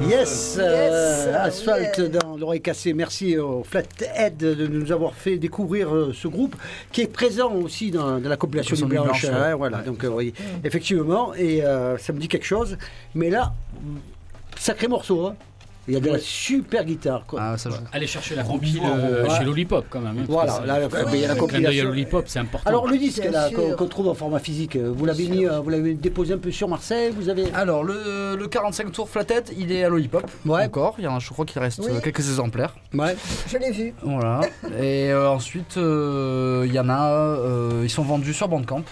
Yes, euh, Yes, Asphalt yeah. dans l'oreille cassée. Merci au Flathead de nous avoir fait découvrir euh, ce groupe qui est présent aussi dans, dans la compilation du Blanche. Hein, ouais. voilà, Ouais. donc euh, oui, effectivement, et euh, ça me dit quelque chose. Mais là, sacré morceau. hein. Il y a de la super guitare. Quoi. Ah, ça joue. Allez chercher la compile euh, ouais. chez Lollipop quand même. hein, Voilà, là, mais il y a la le clin d'œil à compilation. Lollipop, c'est important. Alors le disque qu'on trouve en format physique, euh, vous l'avez mis, euh, vous l'avez déposé un peu sur Marseille, vous avez. Alors, le, le 45 tours Flathead, il est à Lollipop. Ouais. Encore. Il y en a, je crois qu'il reste Oui. quelques exemplaires. Ouais. Je l'ai vu. Voilà. Et euh, ensuite, euh, il y en a. euh, ils sont vendus sur Bandcamp.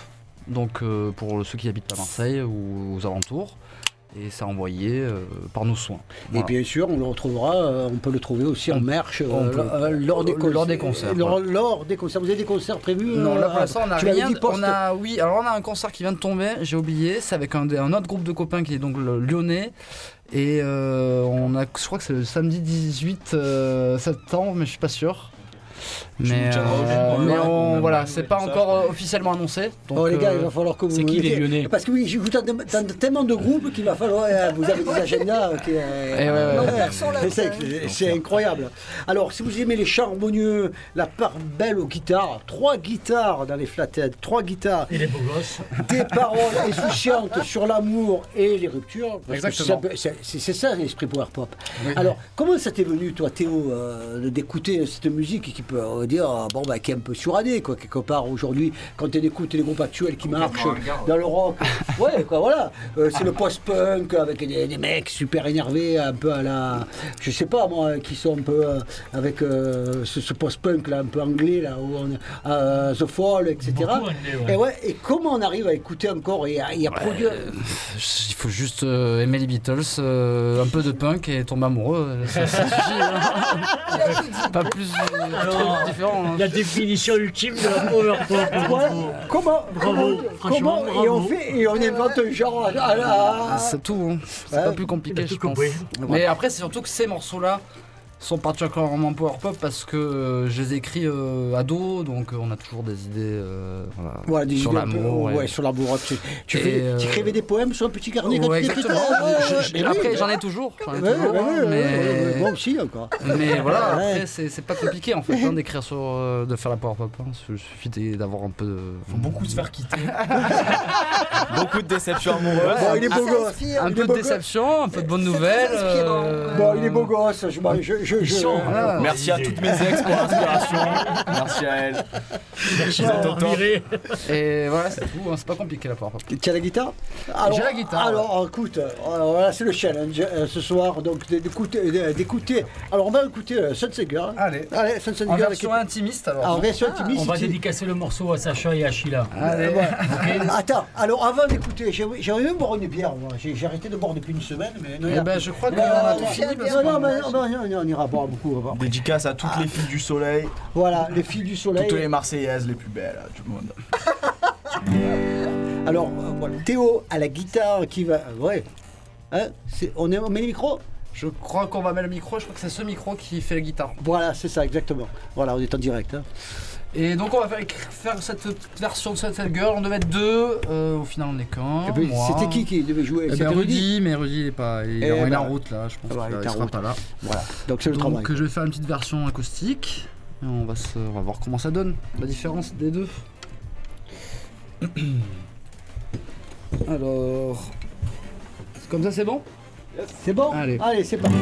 Donc, euh, pour ceux qui habitent à Marseille ou aux alentours. Et c'est envoyé euh, par nos soins. Et bien sûr, on le retrouvera, euh, on peut le trouver aussi en merch euh, lors, des Lors des concerts, Lors, voilà. lors des concerts. Vous avez des concerts prévus Non, là pour l'instant on a rien. On a, oui, alors on a un concert qui vient de tomber, j'ai oublié, c'est avec un, un autre groupe de copains qui est donc le lyonnais. Et on a, je crois que c'est le samedi 18 euh, septembre, mais je suis pas sûr. Mais, euh, mais on, ouais, voilà, c'est pas encore euh, officiellement annoncé. Donc, Oh les gars, il euh, va falloir que vous. c'est qui, les Lyonnais Parce que oui, j'écoute tellement de groupes qu'il va falloir. euh, vous avez des agendas. euh, qui, euh, c'est- incroyable. Alors, si vous aimez les chants harmonieux, la part belle aux guitares, trois guitares dans les flatheads, trois guitares, Il est beau gosse. des paroles insouciantes sur l'amour et les ruptures. Exactement. c'est- C'est c'est- c'est ça l'esprit power pop. Oui. Alors, comment ça t'est venu, toi, Théo, euh, d'écouter cette musique qui peut euh, dire, euh, bon, bah, qui est un peu suranné, quoi, quelque part, aujourd'hui, quand tu écoutes les groupes actuels qui marchent dans le rock. ouais, quoi, voilà. Euh, c'est le post-punk avec des, des mecs super énervés, un peu à la. Je sais pas, moi, qui sont un peu euh, avec euh, ce, ce post-punk, là, un peu anglais, là, où on, euh, The Fall, etc. Beaucoup anglais, ouais. Et ouais, et comment on arrive à écouter encore et à, et à produire il faut juste euh, aimer les Beatles, euh, un peu de punk et tomber amoureux. Ça, ça suffit. hein. pas plus euh, Alors, hein. La définition ultime de la power pop. Voilà. Comment, Bravo, comment, franchement, comment- et on bravo. fait et on invente un genre à, la- C'est tout. hein. C'est Ouais. pas plus compliqué, je tout pense. compris. Mais après, c'est surtout que ces morceaux-là sont particulièrement power pop parce que euh, je les ai écrits euh, ado, donc euh, on a toujours des idées euh, voilà, Voilà, des sur l'amour. Ouais, sur l'amour. Tu, tu, fais- euh, tu écrivais des poèmes sur un petit carnet quand Ouais, tu écrivais exactement. Ouais, Je- je- mais après, oui. j'en ai toujours. j'en ai Ouais, toujours, ouais, hein, ouais, ouais, mais... ouais, ouais, moi aussi encore. Mais voilà, Ouais. après, c'est pas compliqué en fait hein, d'écrire sur. euh, de faire la power pop. hein. Il suffit d'avoir un peu de. Faut beaucoup se faire quitter. beaucoup de déceptions amoureuses. Bon, il est beau Ça gosse. Un peu de déception, un peu de bonnes nouvelles. euh, Bon, il est beau gosse. Je, je, je, je- Ils sont, voilà. Merci à toutes mes ex pour l'inspiration. Merci à elles. Merci viré. Et voilà, c'est tout. hein, C'est pas compliqué la pop. Tu as la guitare? Alors, J'ai la guitare, Alors, écoute, alors, voilà, c'est le challenge euh, ce soir, donc d'écouter. d'écouter- Alors, on va écouter euh, Sunset Girl. Allez. Allez, Sunset En version intimiste alors. En version intimiste. On va dédicacer le morceau à Sacha et à Sheila. Allez. Ouais. Attends, alors avant d'écouter, j'ai- j'aimerais même boire une bière. moi. J'ai j'ai arrêté de boire depuis une semaine, mais non, il y Eh a- ben, je crois qu'on a tout fini parce non, non, qu'on- mais- non, non, non, on ira beaucoup. Dédicace à toutes les filles du soleil, Voilà, les filles du soleil. toutes les Marseillaises les plus belles du monde. Alors, euh, voilà, Théo à la guitare qui va. Ouais. Hein, c'est- on, est, on met le micro? Je crois qu'on va mettre le micro. Je crois que c'est ce micro qui fait la guitare. Voilà, c'est ça, exactement. Voilà, on est en direct. hein. Et donc on va faire, faire cette petite version de Sunset Girl. On devait être deux. euh, au final, on est qu'un. Puis, moi. C'était qui qui devait jouer? Eh C'était ben, Rudy Rudy, mais Rudy il est pas, il, Eh est- il est ben, en route là, je pense bah, qu'il il est en sera route. pas là. Voilà, donc c'est le travail. Donc je vais faire une petite version acoustique. Et on va, se, on va voir comment ça donne, la différence des deux. Alors, comme ça c'est bon? C'est bon Allez. Allez, c'est parti.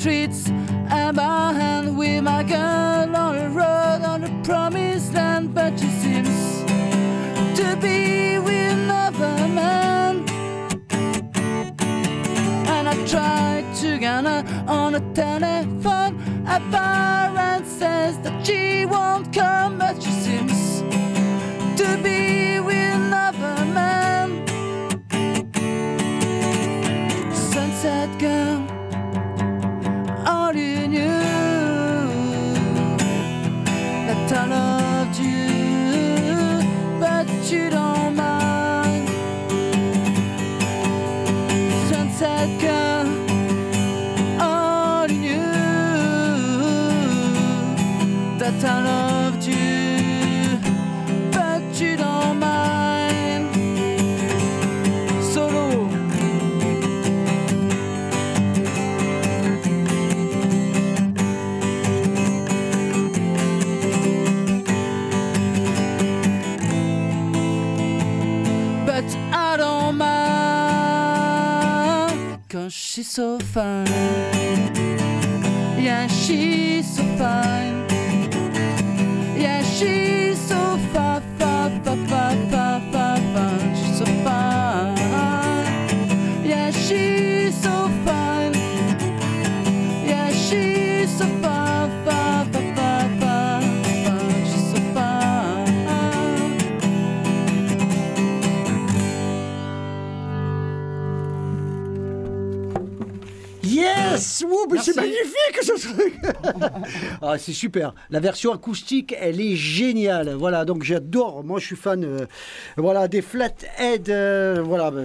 Streets and my hand with my girl on the road on the promised land, but she seems to be with another man. And I tried to get her on the telephone. A parent says that she won't come, but she's so fine. Yeah, she's so fine. Yeah, she's Mais C'est magnifique ce truc ah, C'est super. La version acoustique, elle est géniale. Voilà, donc j'adore. Moi, je suis fan euh, voilà, des Flathead. euh, voilà, bah,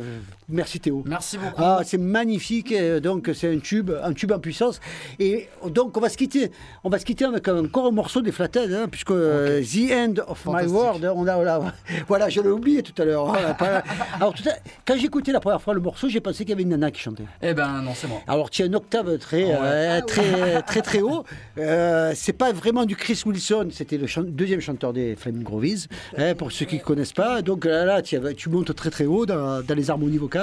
merci Théo. Merci beaucoup. Ah, c'est magnifique. euh, Donc, c'est un tube, un tube en puissance. Et donc, on va se quitter. On va se quitter avec encore un morceau des Flathead, hein, puisque euh, The End of My. World, on a, voilà, voilà, je l'ai oublié tout à l'heure. Pas- Alors, tout à- quand j'ai écouté la première fois le morceau, j'ai pensé qu'il y avait une nana qui chantait. Eh ben non, c'est moi. Alors tu as une octave très Ah ouais. euh, très, très très haut. Euh, c'est pas vraiment du Chris Wilson, c'était le chan- deuxième chanteur des Flaming Grovies, hein, pour ceux qui ne connaissent pas. Donc là, là tu, as- tu montes très très haut dans, dans les harmonies vocales.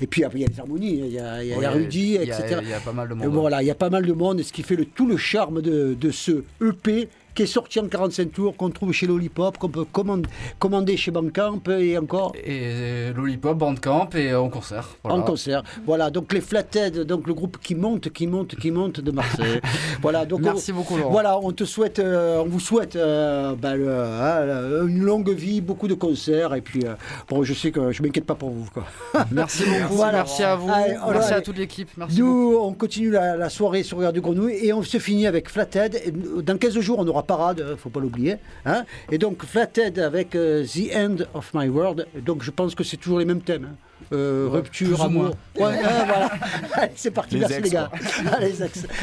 Et puis après il y a les harmonies, il y a, il y a Ouais, Rudy, il y a- etc. il y a pas mal de monde. voilà, il y a pas mal de monde, ce qui fait le, tout le charme de, de ce EP qui est sorti en 45 tours, qu'on trouve chez Lollipop, qu'on peut commander, commander chez Bandcamp et encore Et Lollipop, Bandcamp et en concert. Voilà. en concert. Voilà, donc les Flathead, donc le groupe qui monte, qui monte, qui monte de Marseille. voilà, donc Merci on, beaucoup, Laurent. Voilà, on te souhaite, euh, on vous souhaite euh, ben, le- hein, une longue vie, beaucoup de concerts et puis euh, bon, je sais que je m'inquiète pas pour vous quoi. Merci beaucoup. Voilà. Merci à vous. Allez, merci à toute l'équipe. Beaucoup. Nous, on continue la, la soirée sur Regard du Grenouille et on se finit avec Flathead. Dans 15 jours, on aura Parade, euh, faut pas l'oublier. hein. Et donc Flathead avec euh, The End of My World. Et Donc je pense que c'est toujours les mêmes thèmes. hein. Euh, Ouais, rupture, amour. Ouais, hein, voilà. Allez, c'est parti, Les merci ex, les gars. Allez.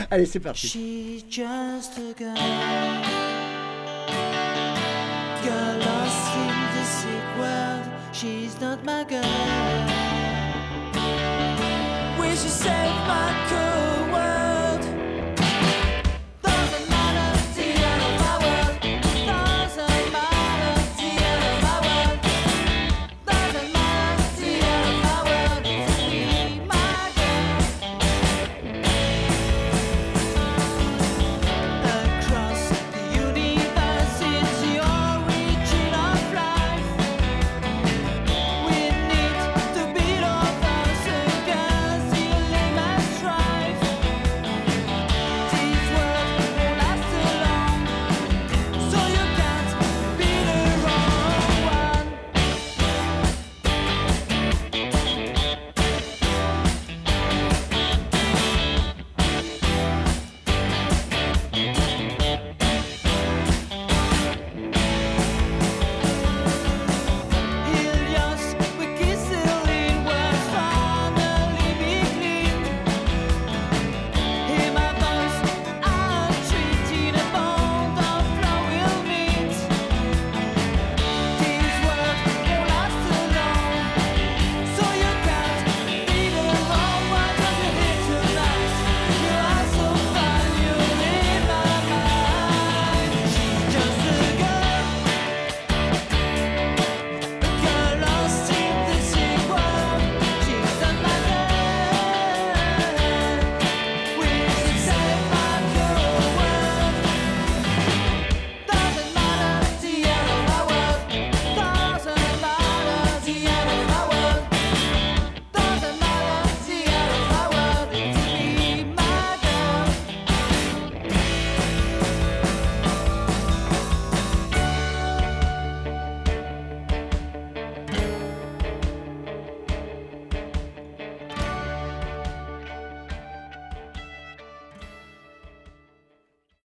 Allez, c'est parti. She's just a girl, girl lost in the sick world. She's not my girl. Will she save my